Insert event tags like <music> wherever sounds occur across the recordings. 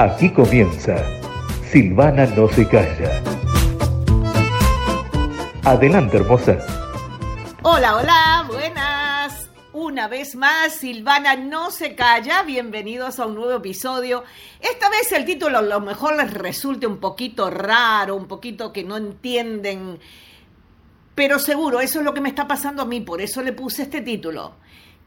Aquí comienza Silvana no se calla. Adelante, hermosa. Hola, hola, buenas. Una vez más, Silvana no se calla. Bienvenidos a un nuevo episodio. Esta vez el título a lo mejor les resulte un poquito raro, un poquito que no entienden. Pero seguro, eso es lo que me está pasando a mí, por eso le puse este título.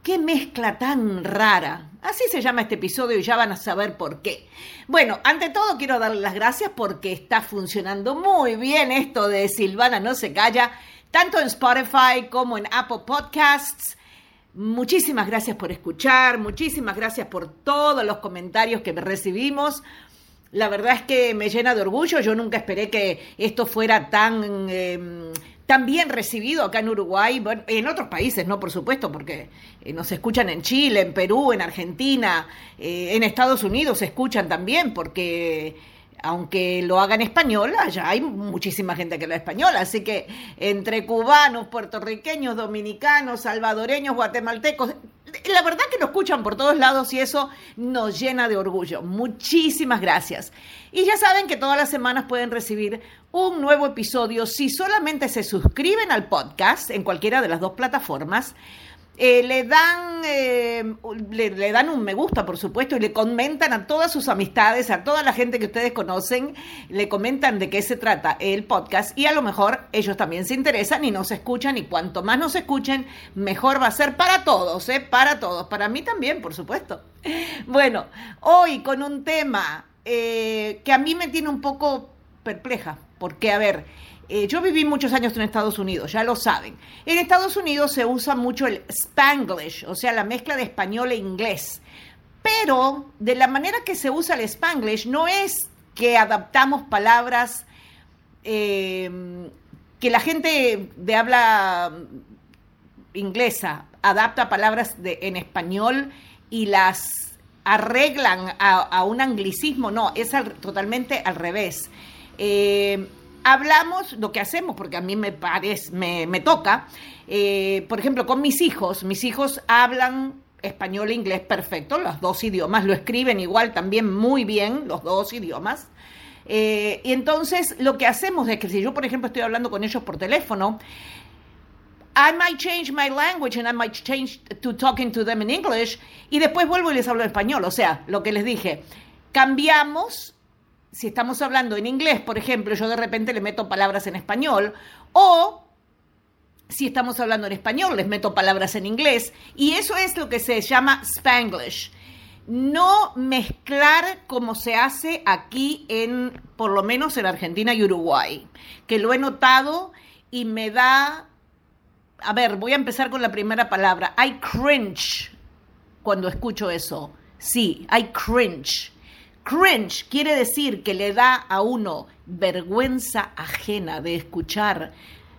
Qué mezcla tan rara. Así se llama este episodio y ya van a saber por qué. Bueno, ante todo quiero darle las gracias porque está funcionando muy bien esto de Silvana no se calla, tanto en Spotify como en Apple Podcasts. Muchísimas gracias por escuchar, muchísimas gracias por todos los comentarios que recibimos. La verdad es que me llena de orgullo. Yo nunca esperé que esto fuera tan... Eh, también recibido acá en Uruguay, bueno, en otros países, ¿no? Por supuesto, porque eh, nos escuchan en Chile, en Perú, en Argentina, eh, en Estados Unidos se escuchan también, porque aunque lo haga en español, allá hay muchísima gente que lo español, así que entre cubanos, puertorriqueños, dominicanos, salvadoreños, guatemaltecos, la verdad que lo escuchan por todos lados y eso nos llena de orgullo. Muchísimas gracias. Y ya saben que todas las semanas pueden recibir un nuevo episodio si solamente se suscriben al podcast en cualquiera de las dos plataformas eh, le, dan, eh, le, dan un me gusta, por supuesto, y le comentan a todas sus amistades, a toda la gente que ustedes conocen, le comentan de qué se trata el podcast y a lo mejor ellos también se interesan y nos escuchan y cuanto más nos escuchen, mejor va a ser para todos, ¿eh? Para todos, para mí también, por supuesto. <laughs> Bueno, hoy con un tema que a mí me tiene un poco perpleja, porque a ver, eh, yo viví muchos años en Estados Unidos, ya lo saben. En Estados Unidos se usa mucho el spanglish, o sea, la mezcla de español e inglés. Pero de la manera que se usa el spanglish no es que adaptamos palabras em, que la gente de habla inglesa adapta palabras de, en español y las arreglan a, un anglicismo. No, es totalmente al revés. Eh, hablamos lo que hacemos, porque a mí me parece, me, toca, eh, por ejemplo, con mis hijos, mis hijos hablan español e inglés perfecto, los dos idiomas, lo escriben igual también muy bien, los dos idiomas. Eh, y entonces lo que hacemos es que si yo, por ejemplo, estoy hablando con ellos por teléfono, I might change my language and I might change to talking to them in English y después vuelvo y les hablo en español. O sea, lo que les dije, cambiamos si estamos hablando en inglés, por ejemplo, yo de repente le meto palabras en español, o si estamos hablando en español, les meto palabras en inglés, y eso es lo que se llama spanglish. No mezclar como se hace aquí en, por lo menos en Argentina y Uruguay, que lo he notado y me da, a ver, voy a empezar con la primera palabra, I cringe cuando escucho eso. Sí, I cringe. Cringe quiere decir que le da a uno vergüenza ajena de escuchar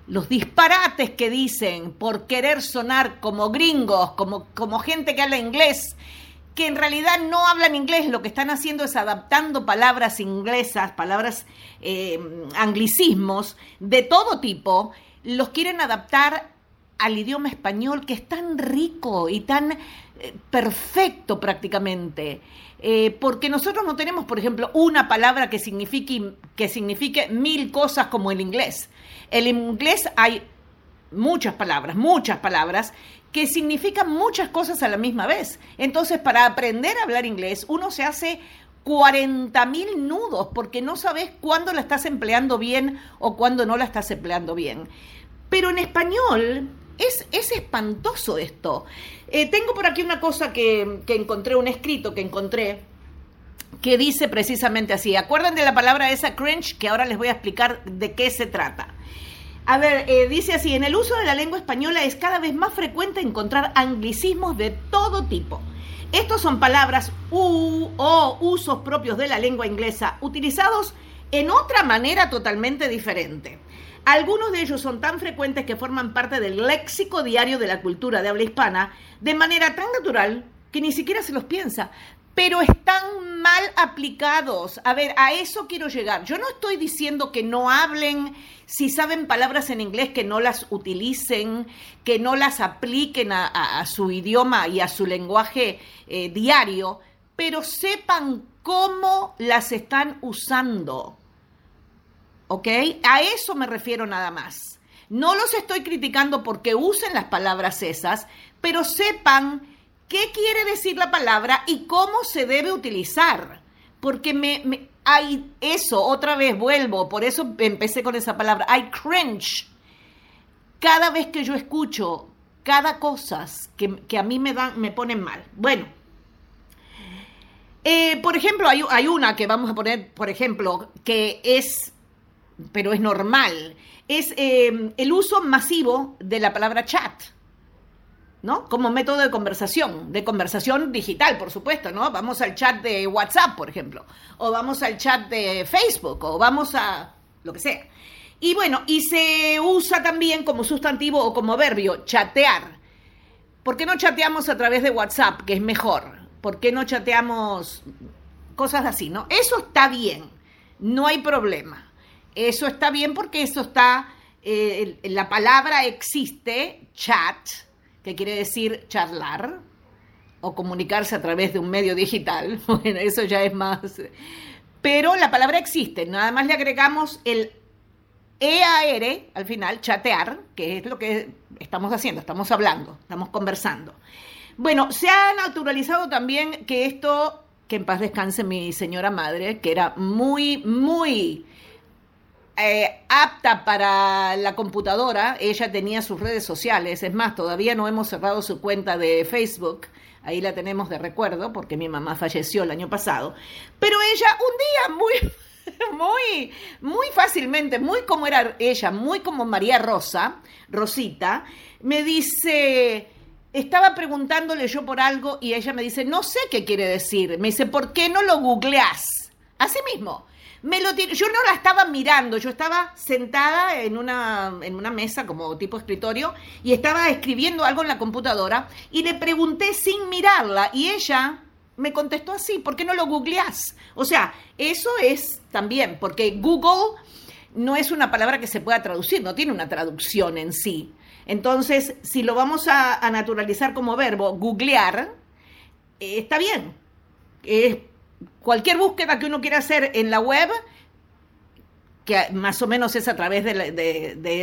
los disparates que dicen por querer sonar como gringos, como, como gente que habla inglés, que en realidad no hablan inglés, lo que están haciendo es adaptando palabras inglesas, palabras eh, anglicismos de todo tipo, los quieren adaptar al idioma español que es tan rico y tan eh, perfecto prácticamente. Eh, porque nosotros no tenemos, por ejemplo, una palabra que signifique, que signifique mil cosas como el inglés. El inglés hay muchas palabras, muchas palabras que significan muchas cosas a la misma vez. Entonces, para aprender a hablar inglés, uno se hace 40 mil nudos porque no sabes cuándo la estás empleando bien o cuándo no la estás empleando bien. Pero en español es, es espantoso esto. Eh, tengo por aquí una cosa que, encontré, un escrito que encontré, que dice precisamente así. Acuerdan de la palabra esa cringe, que ahora les voy a explicar de qué se trata. A ver, eh, dice así, en el uso de la lengua española es cada vez más frecuente encontrar anglicismos de todo tipo. Estos son palabras u o usos propios de la lengua inglesa utilizados en otra manera totalmente diferente. Algunos de ellos son tan frecuentes que forman parte del léxico diario de la cultura de habla hispana de manera tan natural que ni siquiera se los piensa, pero están mal aplicados. A ver, a eso quiero llegar. Yo no estoy diciendo que no hablen, si saben palabras en inglés, que no las utilicen, que no las apliquen a, su idioma y a su lenguaje eh, diario, pero sepan cómo las están usando. ¿Ok? A eso me refiero nada más. No los estoy criticando porque usen las palabras esas, pero sepan qué quiere decir la palabra y cómo se debe utilizar. Porque me, hay eso, otra vez vuelvo, por eso empecé con esa palabra, I cringe. Cada vez que yo escucho cada cosa que, a mí me, dan, me ponen mal. Bueno, eh, por ejemplo, hay, hay, una que vamos a poner, por ejemplo, que es, pero es normal, es eh, el uso masivo de la palabra chat. ¿no? Como método de conversación, de conversación digital, por supuesto, ¿no? Vamos al chat de WhatsApp, por ejemplo, o vamos al chat de Facebook, o vamos a lo que sea. Y bueno, y se usa también como sustantivo o como verbio, chatear. ¿Por qué no chateamos a través de WhatsApp, que es mejor? ¿Por qué no chateamos cosas así, no? Eso está bien, no hay problema. Eso está bien porque eso está, eh, la palabra existe, chat, que quiere decir charlar o comunicarse a través de un medio digital. <laughs> Bueno, eso ya es más. Pero la palabra existe, nada más le agregamos el EAR al final, chatear, que es lo que estamos haciendo, estamos hablando, estamos conversando. Bueno, se ha naturalizado también que esto, que en paz descanse mi señora madre, que era muy, muy eh, apta para la computadora, ella tenía sus redes sociales, es más, todavía no hemos cerrado su cuenta de Facebook, ahí la tenemos de recuerdo porque mi mamá falleció el año pasado, pero ella un día muy, <laughs> muy, muy fácilmente, muy como era ella, muy como María Rosa, Rosita, me dice, estaba preguntándole yo por algo y ella me dice, no sé qué quiere decir, me dice, ¿por qué no lo googleás? Así mismo. Yo no la estaba mirando, yo estaba sentada en una, en una mesa como tipo escritorio y estaba escribiendo algo en la computadora y le pregunté sin mirarla y ella me contestó así, ¿por qué no lo googleás? O sea, eso es también, porque Google no es una palabra que se pueda traducir, no tiene una traducción en sí. Entonces, si lo vamos a, naturalizar como verbo, googlear, eh, está bien. Es cualquier búsqueda que uno quiera hacer en la web, que más o menos es a través mm, de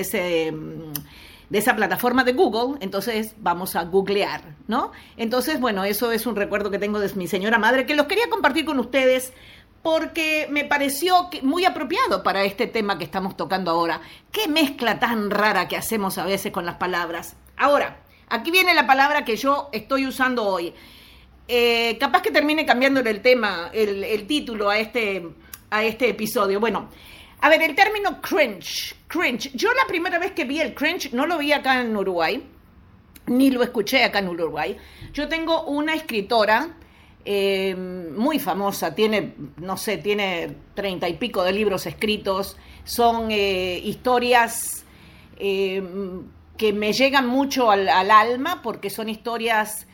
esa plataforma de Google, entonces vamos a googlear, ¿no? Entonces, bueno, eso es un recuerdo que tengo de mi señora madre, que los quería compartir con ustedes porque me pareció muy apropiado para este tema que estamos tocando ahora. Qué mezcla tan rara que hacemos a veces con las palabras. Ahora, aquí viene la palabra que yo estoy usando hoy. Eh, capaz que termine cambiándole el tema, el, título a este, a este episodio. Bueno, a ver, el término cringe, cringe. Yo la primera vez que vi el cringe no lo vi acá en Uruguay, ni lo escuché acá en Uruguay. Yo tengo una escritora eh, muy famosa, tiene, no sé, tiene treinta y pico de libros escritos, son eh, historias que me llegan mucho al, al, alma porque son historias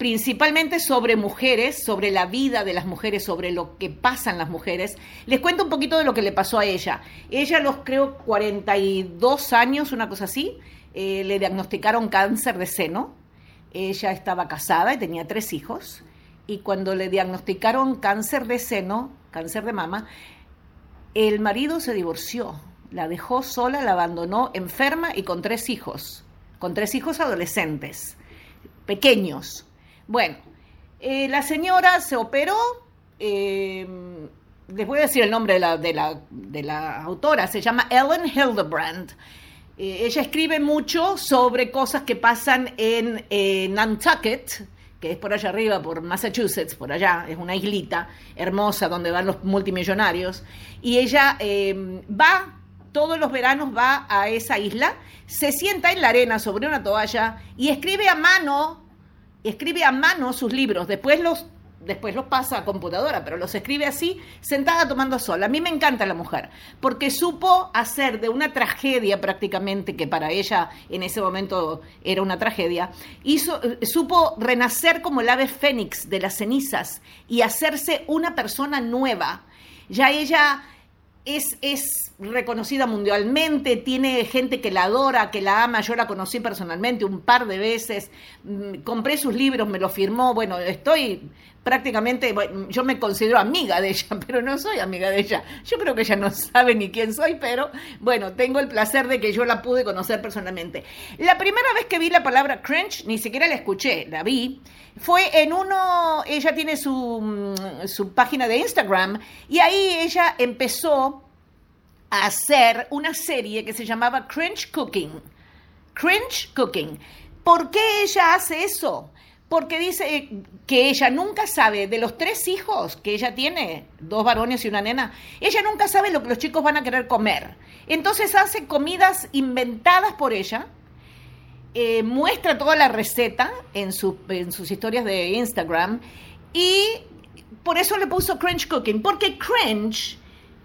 principalmente sobre mujeres, sobre la vida de las mujeres, sobre lo que pasan las mujeres. Les cuento un poquito de lo que le pasó a ella. Ella los creo 42 años, una cosa así, eh, le diagnosticaron cáncer de seno. Ella estaba casada y tenía tres hijos. Y cuando le diagnosticaron cáncer de seno, cáncer de mama, el marido se divorció, la dejó sola, la abandonó enferma y con tres hijos, con tres hijos adolescentes, pequeños. Bueno, eh, la señora se operó, eh, les voy a decir el nombre de la, de la, autora, se llama Ellen Hildebrand. Eh, ella escribe mucho sobre cosas que pasan en Nantucket, que es por allá arriba, por Massachusetts, por allá, es una islita hermosa donde van los multimillonarios, y ella va, todos los veranos va a esa isla, se sienta en la arena sobre una toalla y escribe a mano escribe a mano sus libros, después los, después los pasa a computadora, pero los escribe así, sentada tomando sol. A mí me encanta la mujer, porque supo hacer de una tragedia prácticamente, que para ella en ese momento era una tragedia, hizo, supo renacer como el ave fénix de las cenizas y hacerse una persona nueva. Ya ella es, es, reconocida mundialmente, tiene gente que la adora, que la ama. Yo la conocí personalmente un par de veces, mm, compré sus libros, me los firmó. Bueno, estoy prácticamente, yo me considero amiga de ella, <laughs> pero no soy amiga de ella. Yo creo que ella no sabe ni quién soy, pero bueno, tengo el placer de que yo la pude conocer personalmente. La primera vez que vi la palabra cringe, ni siquiera la escuché, la vi, fue en uno, ella tiene su, mm, su página de Instagram y ahí ella empezó hacer una serie que se llamaba Cringe Cooking. Cringe Cooking. ¿Por qué ella hace eso? porque dice que ella nunca sabe de los tres hijos que ella tiene, dos varones y una nena, ella nunca sabe lo que los chicos van a querer comer. Entonces hace comidas inventadas por ella, eh, muestra toda la receta en, en sus historias de Instagram y por eso le puso cringe cooking, porque cringe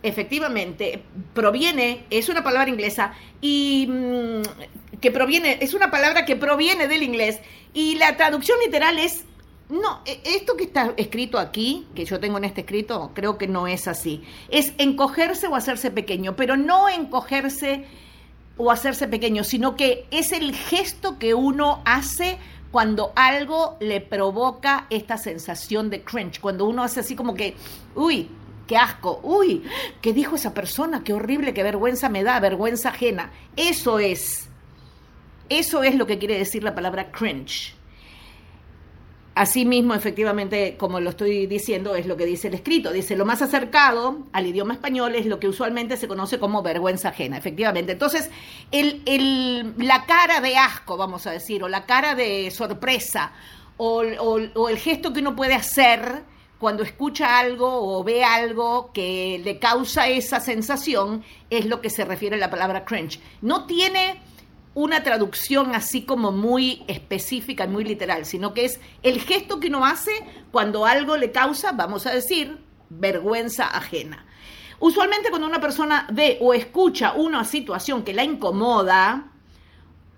efectivamente proviene, es una palabra inglesa y mm, que proviene, es una palabra que proviene del inglés y la traducción literal es, no, e, esto que está escrito aquí, que yo tengo en este escrito, creo que no es así. Es encogerse o hacerse pequeño, pero no encogerse o hacerse pequeño, sino que es el gesto que uno hace cuando algo le provoca esta sensación de cringe, cuando uno hace así como que, uy, qué asco, uy, ¿qué dijo esa persona? Qué horrible, qué vergüenza me da, vergüenza ajena. Eso es, eso es lo que quiere decir la palabra cringe. Asimismo, efectivamente, como lo estoy diciendo, es lo que dice el escrito. Dice, lo más acercado al idioma español es lo que usualmente se conoce como vergüenza ajena, efectivamente. Entonces, el, la cara de asco, vamos a decir, o la cara de sorpresa, o, o el gesto que uno puede hacer, cuando escucha algo o ve algo que le causa esa sensación, es lo que se refiere a la palabra cringe. No tiene una traducción así como muy específica y muy literal, sino que es el gesto que uno hace cuando algo le causa, vamos a decir, vergüenza ajena. Usualmente cuando una persona ve o escucha una situación que la incomoda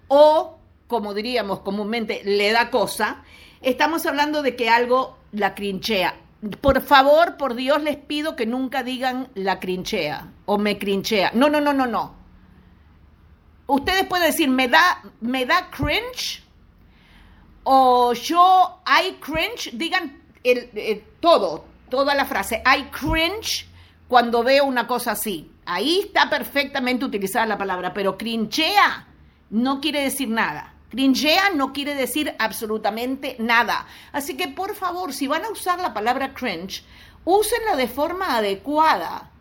o, como diríamos comúnmente, le da cosa, estamos hablando de que algo la crinchea por favor, por Dios, les pido que nunca digan la crinchea o me crinchea. No, no, no, no, no. Ustedes pueden decir, me da, me da cringe o yo, I cringe, digan el, todo, toda la frase, I cringe cuando veo una cosa así. Ahí está perfectamente utilizada la palabra, pero crinchea no quiere decir nada. Cringea no quiere decir absolutamente nada. Así que por favor, si van a usar la palabra cringe, úsenla de forma adecuada.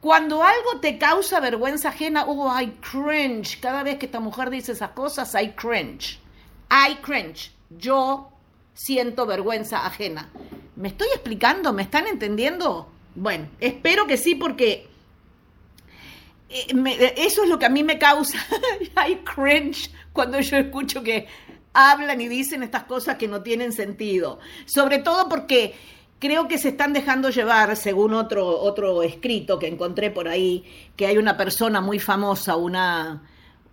Cuando algo te causa vergüenza ajena, oh, I cringe. Cada vez que esta mujer dice esas cosas, I cringe. I cringe. Yo siento vergüenza ajena. ¿Me estoy explicando? ¿Me están entendiendo? Bueno, espero que sí porque eh, eso es lo que a mí me causa. <laughs> I cringe cuando yo escucho que hablan y dicen estas cosas que no tienen sentido. Sobre todo porque creo que se están dejando llevar, según otro, otro escrito que encontré por ahí, que hay una persona muy famosa, una,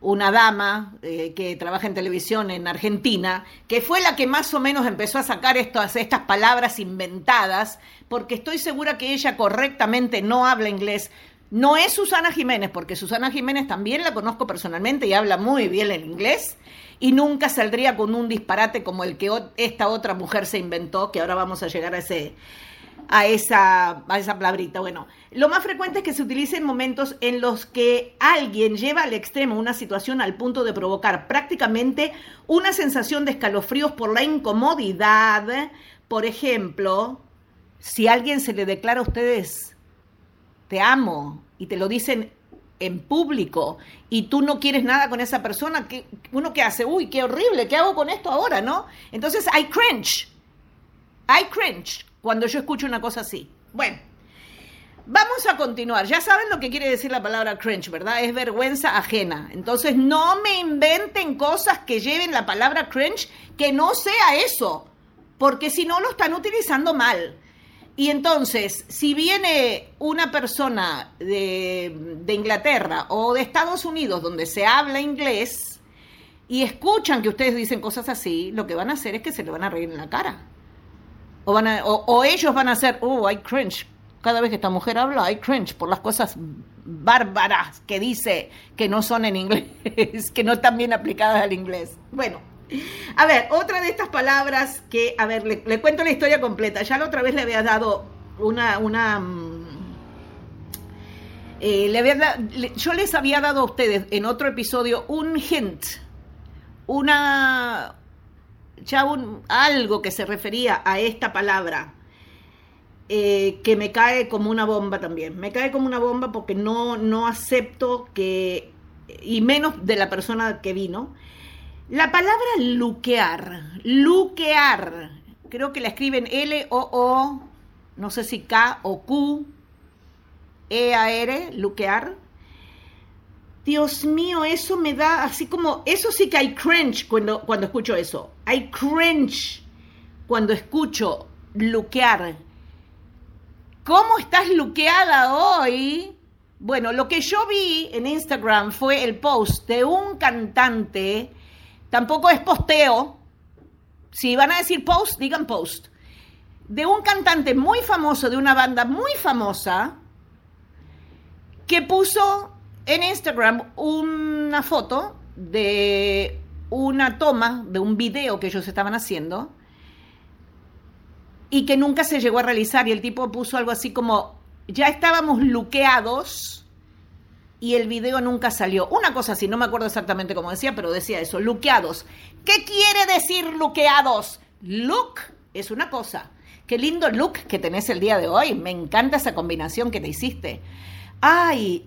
una dama eh, que trabaja en televisión en Argentina, que fue la que más o menos empezó a sacar estas, estas palabras inventadas, porque estoy segura que ella correctamente no habla inglés, no es Susana Jiménez, porque Susana Jiménez también la conozco personalmente y habla muy bien el inglés y nunca saldría con un disparate como el que esta otra mujer se inventó, que ahora vamos a llegar a ese a esa, a esa palabrita. Bueno, lo más frecuente es que se utilice en momentos en los que alguien lleva al extremo una situación al punto de provocar prácticamente una sensación de escalofríos por la incomodidad. Por ejemplo, si alguien se le declara a ustedes te amo, y te lo dicen en público y tú no quieres nada con esa persona, ¿qué, uno que hace, uy, qué horrible, ¿qué hago con esto ahora, no? Entonces, I cringe, I cringe cuando yo escucho una cosa así. Bueno, vamos a continuar. Ya saben lo que quiere decir la palabra cringe, ¿verdad? Es vergüenza ajena. Entonces, no me inventen cosas que lleven la palabra cringe que no sea eso, porque si no lo están utilizando mal. Y entonces, si viene una persona de, Inglaterra o de Estados Unidos donde se habla inglés y escuchan que ustedes dicen cosas así, lo que van a hacer es que se le van a reír en la cara. O, van a, o, ellos van a hacer, oh, I cringe Cada vez que esta mujer habla, hay cringe por las cosas bárbaras que dice que no son en inglés, <laughs> que no están bien aplicadas al inglés. Bueno, a ver, otra de estas palabras que, a ver, le, cuento la historia completa. Ya la otra vez le había dado una, una, mm, eh, yo les había dado a ustedes en otro episodio un hint, una, ya algo que se refería a esta palabra. Eh, que me cae como una bomba también. Me cae como una bomba porque no, no acepto que, y menos de la persona que vino, la palabra luquear, luquear, creo que la escriben L-O-O, no sé si K o Q, E-A-R, luquear. Dios mío, eso me da así como, eso sí que hay cringe cuando, cuando escucho eso. Hay cringe cuando escucho luquear. ¿Cómo estás luqueada hoy? Bueno, lo que yo vi en Instagram fue el post de un cantante Tampoco es posteo. Si van a decir post, digan post. De un cantante muy famoso, de una banda muy famosa, que puso en Instagram una foto de una toma, de un video que ellos estaban haciendo, y que nunca se llegó a realizar. Y el tipo puso algo así como, ya estábamos luqueados y el video nunca salió. Una cosa así, no me acuerdo exactamente cómo decía, pero decía eso, luqueados. ¿Qué quiere decir luqueados? Look es una cosa. Qué lindo look que tenés el día de hoy. Me encanta esa combinación que te hiciste. Ay,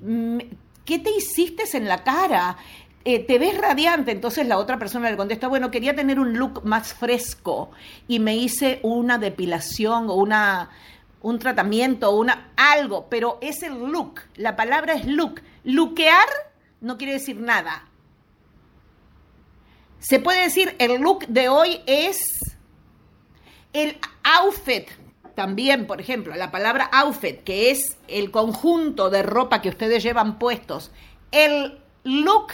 ¿qué te hiciste en la cara? Eh, te ves radiante. Entonces la otra persona le contesta, bueno, quería tener un look más fresco y me hice una depilación o una un tratamiento, una algo, pero es el look. La palabra es look. Lookear no quiere decir nada. Se puede decir el look de hoy es el outfit también, por ejemplo, la palabra outfit, que es el conjunto de ropa que ustedes llevan puestos. El look,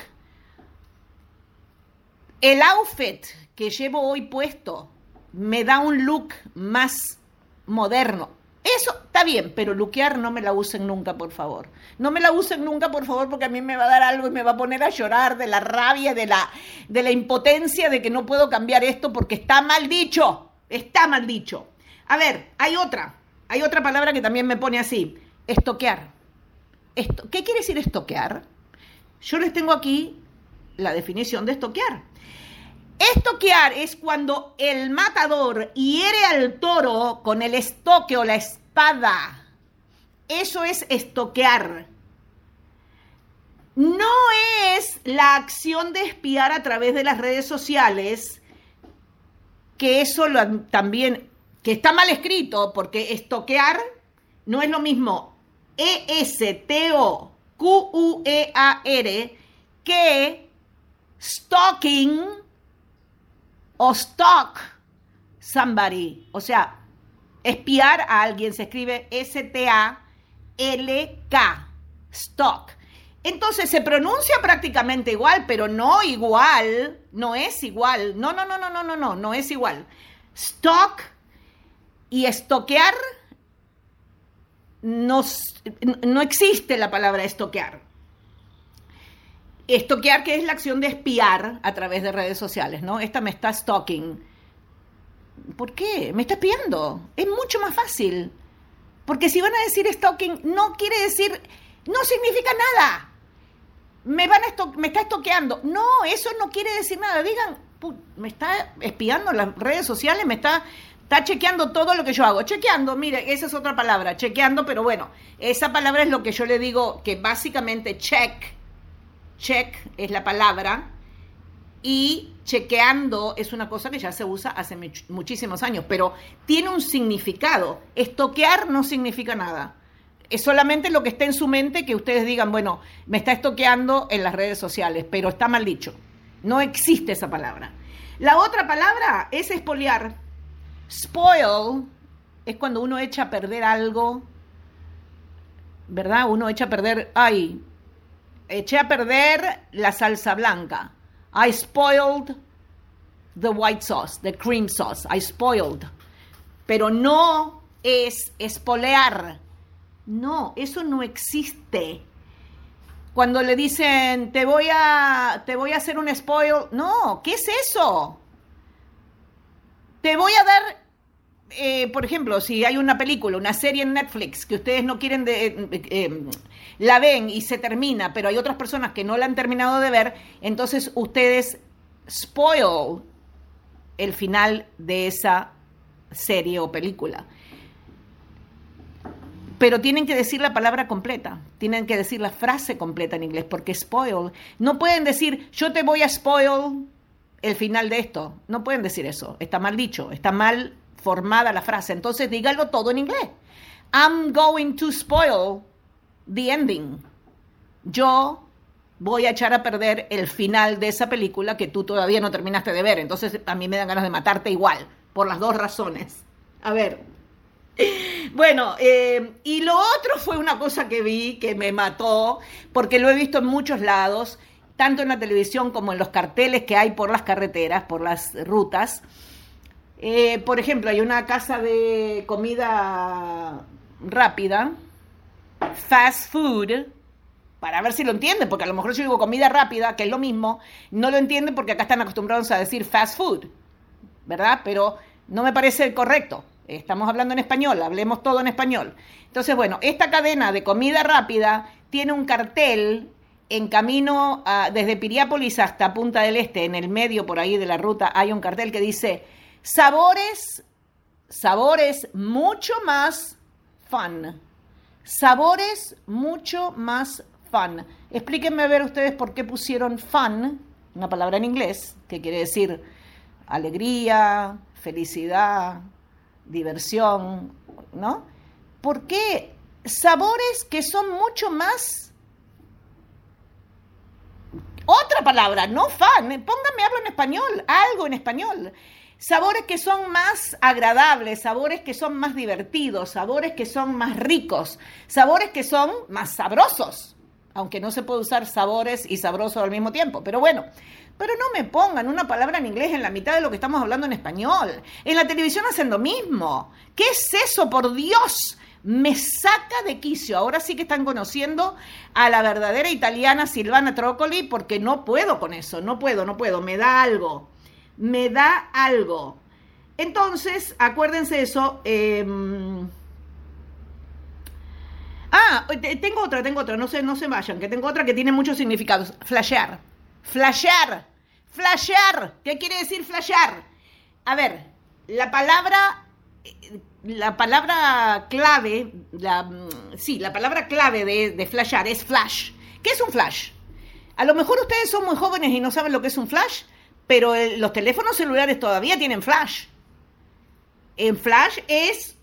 el outfit que llevo hoy puesto me da un look más moderno. Eso está bien, pero luquear no me la usen nunca, por favor. No me la usen nunca, por favor, porque a mí me va a dar algo y me va a poner a llorar de la rabia, de la, de la impotencia de que no puedo cambiar esto porque está mal dicho. Está mal dicho. A ver, hay otra. Hay otra palabra que también me pone así. Estoquear. Esto, ¿Qué quiere decir estoquear? Yo les tengo aquí la definición de estoquear. Estoquear es cuando el matador hiere al toro con el estoque o la espada. Eso es estoquear. No es la acción de espiar a través de las redes sociales, que eso también, que está mal escrito, porque estoquear no es lo mismo E-S-T-O-Q-U-E-A-R que stalking o stalk somebody, o sea, espiar a alguien, se escribe S-T-A-L-K, stalk. Entonces se pronuncia prácticamente igual, pero no igual, no es igual. No, no, no, no, no, no, no, no es igual. Stalk y estoquear no, no existe la palabra estoquear. Estoquear, que es la acción de espiar a través de redes sociales, ¿no? Esta me está stalking. ¿Por qué? Me está espiando. Es mucho más fácil. Porque si van a decir stalking, no quiere decir, no significa nada. Me, van a me está estoqueando. No, eso no quiere decir nada. Digan, me está espiando las redes sociales, me está, está chequeando todo lo que yo hago. Chequeando, mire, esa es otra palabra, chequeando, pero bueno, esa palabra es lo que yo le digo que básicamente check check es la palabra y chequeando es una cosa que ya se usa hace muchísimos años, pero tiene un significado. Estoquear no significa nada. Es solamente lo que está en su mente que ustedes digan, bueno, me está estoqueando en las redes sociales, pero está mal dicho. No existe esa palabra. La otra palabra es espoliar. Spoil es cuando uno echa a perder algo, ¿verdad? Uno echa a perder, ay, eché a perder la salsa blanca. I spoiled the white sauce, the cream sauce. I spoiled. Pero no es espolear. No, eso no existe. Cuando le dicen, te voy a, te voy a hacer un spoil, no, ¿qué es eso? Te voy a dar, eh, por ejemplo, si hay una película, una serie en Netflix que ustedes no quieren, de, eh, eh, la ven y se termina, pero hay otras personas que no la han terminado de ver, entonces ustedes spoil el final de esa serie o película. Pero tienen que decir la palabra completa, tienen que decir la frase completa en inglés, porque spoil, no pueden decir yo te voy a spoil el final de esto, no pueden decir eso, está mal dicho, está mal formada la frase, entonces dígalo todo en inglés. I'm going to spoil the ending. Yo voy a echar a perder el final de esa película que tú todavía no terminaste de ver. Entonces a mí me dan ganas de matarte igual, por las dos razones. A ver. Bueno, eh, y lo otro fue una cosa que vi que me mató, porque lo he visto en muchos lados, tanto en la televisión como en los carteles que hay por las carreteras, por las rutas. Eh, por ejemplo, hay una casa de comida rápida, fast food, para ver si lo entienden, porque a lo mejor yo digo comida rápida, que es lo mismo, no lo entienden porque acá están acostumbrados a decir fast food, ¿verdad? Pero no me parece correcto. Estamos hablando en español, hablemos todo en español. Entonces, bueno, esta cadena de comida rápida tiene un cartel en camino desde Piriápolis hasta Punta del Este, en el medio por ahí de la ruta, hay un cartel que dice sabores, sabores mucho más fun. Sabores mucho más fun. Explíquenme a ver ustedes por qué pusieron fun, una palabra en inglés, que quiere decir alegría, felicidad, diversión, ¿no? ¿Por qué sabores que son mucho más... Otra palabra, no fun, pónganme hablo en español, algo en español. Sabores que son más agradables, sabores que son más divertidos, sabores que son más ricos, sabores que son más sabrosos aunque no se puede usar sabores y sabroso al mismo tiempo. Pero bueno, pero no me pongan una palabra en inglés en la mitad de lo que estamos hablando en español. En la televisión hacen lo mismo. ¿Qué es eso, por Dios? Me saca de quicio. Ahora sí que están conociendo a la verdadera italiana Silvana Trócoli porque no puedo con eso. No puedo, no puedo. Me da algo. Me da algo. Entonces, acuérdense eso. Em, Ah, tengo otra, tengo otra, no se, no se vayan, que tengo otra que tiene muchos significados. Flashear. Flashear. Flashear. ¿Qué quiere decir flashear? A ver, la palabra, la palabra clave, la, sí, la palabra clave de, de flashear es flash. ¿Qué es un flash? A lo mejor ustedes son muy jóvenes y no saben lo que es un flash, pero los teléfonos celulares todavía tienen flash. En flash es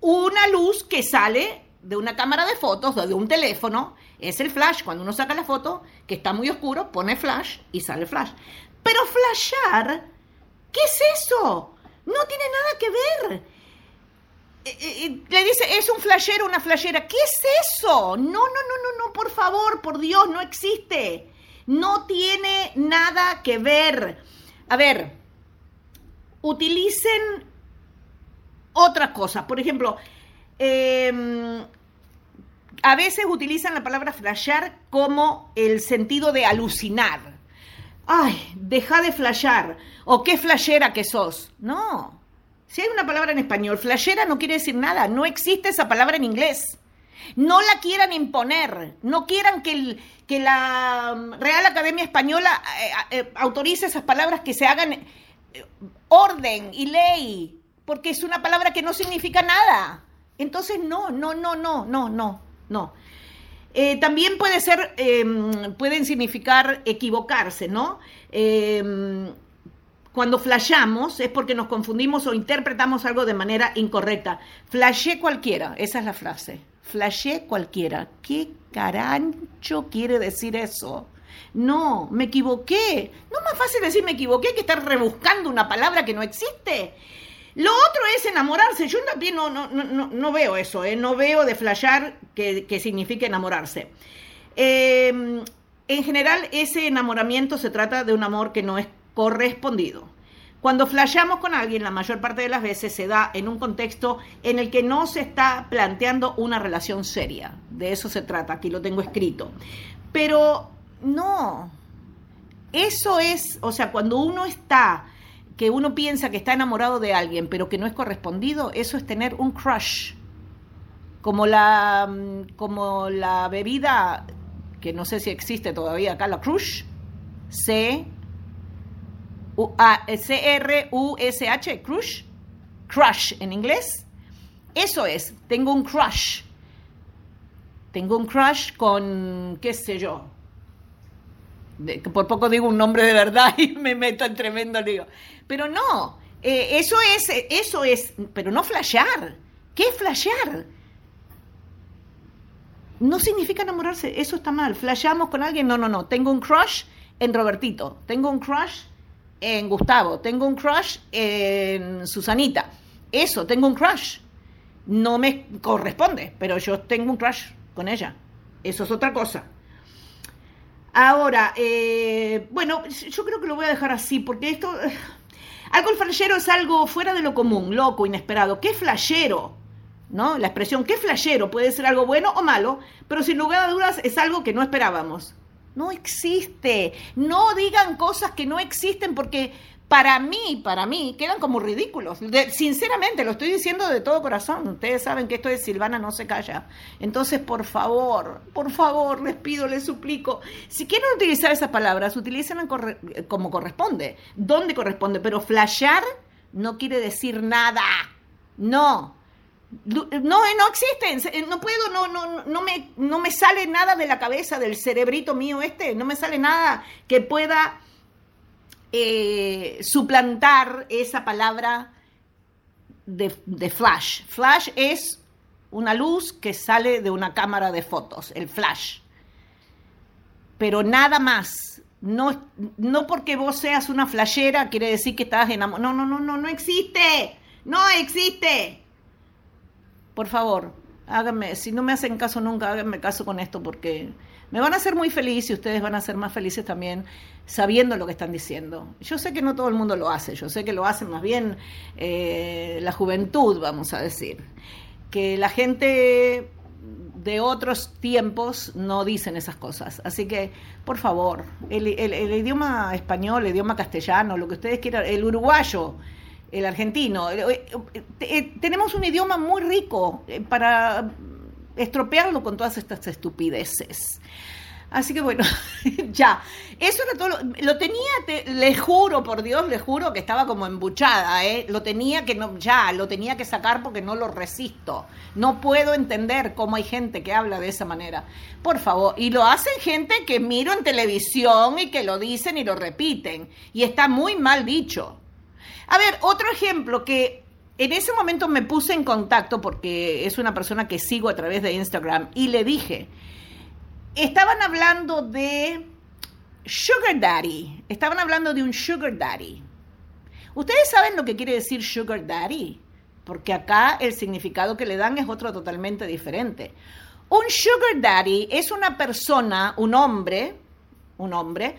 una luz que sale de una cámara de fotos o de un teléfono es el flash. Cuando uno saca la foto, que está muy oscuro, pone flash y sale flash. Pero flashar, ¿qué es eso? No tiene nada que ver. Eh, eh, eh, le dice, es un flashero, una flashera. ¿Qué es eso? No, no, no, no, no, por favor, por Dios, no existe. No tiene nada que ver. A ver, utilicen otra cosa. Por ejemplo, Em, a veces utilizan la palabra flashear como el sentido de alucinar. Ay, deja de flashear. O qué flashera que sos. No. Si hay una palabra en español, flashera no quiere decir nada. No existe esa palabra en inglés. No la quieran imponer. No quieran que, que la um, Real Academia Española eh, eh, autorice esas palabras que se hagan eh, orden y ley. Porque es una palabra que no significa nada. Entonces, no, no, no, no, no, no, no. Eh, también puede ser, em, pueden significar equivocarse, ¿no? Em, cuando flashamos es porque nos confundimos o interpretamos algo de manera incorrecta. Flashé cualquiera, esa es la frase. Flashé cualquiera. ¿Qué carancho quiere decir eso? No, me equivoqué. No es más fácil decir me equivoqué que estar rebuscando una palabra que no existe. Lo otro es enamorarse. Yo también no, no, no, no veo eso, ¿eh? no veo de flashear que, que signifique enamorarse. Em, en general, ese enamoramiento se trata de un amor que no es correspondido. Cuando flasheamos con alguien, la mayor parte de las veces se da en un contexto en el que no se está planteando una relación seria. De eso se trata, aquí lo tengo escrito. Pero no, eso es, o sea, cuando uno está, que uno piensa que está enamorado de alguien, pero que no es correspondido, eso es tener un crush. Como la, como la bebida, que no sé si existe todavía acá, la crush, C, C-R-U-S-H, crush, crush en inglés. Eso es, tengo un crush. Tengo un crush con, qué sé yo, por poco digo un nombre de verdad <laughs> y me meto en tremendo lío. Pero no, eh, eso es, eso es, pero no flashear. ¿Qué es flashear? No significa enamorarse, eso está mal. Flasheamos con alguien, no, no, no. Tengo un crush en Robertito, tengo un crush en Gustavo, tengo un crush en Susanita. Eso, tengo un crush. No me corresponde, pero yo tengo un crush con ella. Eso es otra cosa. Ahora, eh, bueno, yo creo que lo voy a dejar así, porque esto... Algo el flashero es algo fuera de lo común, loco, inesperado. ¿Qué flashero? ¿No? La expresión ¿qué flashero? Puede ser algo bueno o malo, pero sin lugar a dudas es algo que no esperábamos. No existe. No digan cosas que no existen porque para mí, para mí, quedan como ridículos. sinceramente, lo estoy diciendo de todo corazón. Ustedes saben que esto de Silvana no se calla. Entonces, por favor, por favor, les pido, les suplico, si quieren utilizar esas palabras, utilicen como corresponde, donde corresponde, pero flashear no quiere decir nada. No. No, no existen, no puedo, no, no, no, me, no me sale nada de la cabeza del cerebrito mío este, no me sale nada que pueda eh, suplantar esa palabra de, flash. Flash es una luz que sale de una cámara de fotos, el flash. Pero nada más. No, no porque vos seas una flashera quiere decir que estás enamorado. No, no, no, no, no existe. No existe. Por favor, háganme, si no me hacen caso nunca, háganme caso con esto porque me van a hacer muy feliz y ustedes van a ser más felices también sabiendo lo que están diciendo. Yo sé que no todo el mundo lo hace, yo sé que lo hacen más bien eh, la juventud, vamos a decir. Que la gente de otros tiempos no dicen esas cosas. Así que, por favor, el, idioma español, el idioma castellano, lo que ustedes quieran, el uruguayo, el argentino, eh, eh, tenemos un idioma muy rico para estropearlo con todas estas estupideces. Así que bueno, <laughs> ya, eso era todo. Lo, tenía, le juro, por Dios, le juro que estaba como embuchada, ¿eh? Lo tenía que, no, ya, lo tenía que sacar porque no lo resisto. No puedo entender cómo hay gente que habla de esa manera. Por favor, y lo hacen gente que miro en televisión y que lo dicen y lo repiten. Y está muy mal dicho. A ver, otro ejemplo que en ese momento me puse en contacto porque es una persona que sigo a través de Instagram y le dije, estaban hablando de Sugar Daddy, estaban hablando de un Sugar Daddy. ¿Ustedes saben lo que quiere decir Sugar Daddy? Porque acá el significado que le dan es otro totalmente diferente. Un Sugar Daddy es una persona, un hombre, un hombre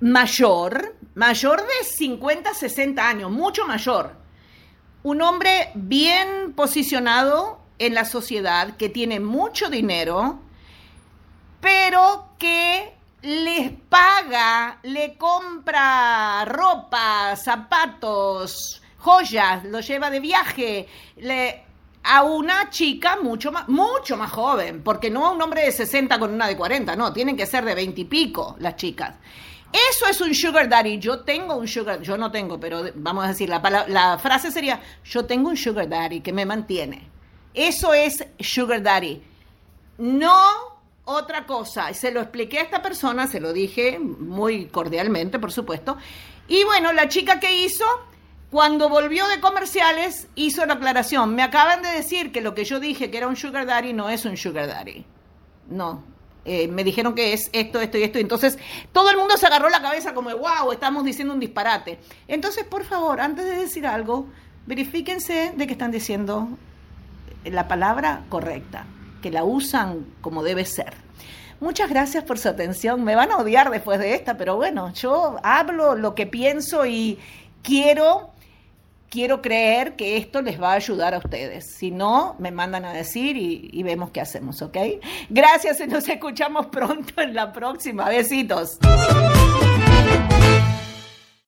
mayor, mayor de 50, 60 años, mucho mayor un hombre bien posicionado en la sociedad, que tiene mucho dinero, pero que les paga, le compra ropa, zapatos, joyas, lo lleva de viaje, le, a una chica mucho más, mucho más joven, porque no a un hombre de 60 con una de 40, no, tienen que ser de 20 y pico las chicas. Eso es un sugar daddy. Yo tengo un sugar, yo no tengo, pero vamos a decir, la, la frase sería, yo tengo un sugar daddy que me mantiene. Eso es sugar daddy. No otra cosa. Se lo expliqué a esta persona, se lo dije muy cordialmente, por supuesto. Y bueno, la chica que hizo, cuando volvió de comerciales, hizo la aclaración. Me acaban de decir que lo que yo dije que era un sugar daddy no es un sugar daddy. No, eh, me dijeron que es esto, esto y esto. Entonces, todo el mundo se agarró la cabeza como, wow, estamos diciendo un disparate. Entonces, por favor, antes de decir algo, verifíquense de que están diciendo la palabra correcta, que la usan como debe ser. Muchas gracias por su atención. Me van a odiar después de esta, pero bueno, yo hablo lo que pienso y quiero quiero creer que esto les va a ayudar a ustedes. Si no, me mandan a decir y, vemos qué hacemos, ¿ok? Gracias y nos escuchamos pronto en la próxima. Besitos.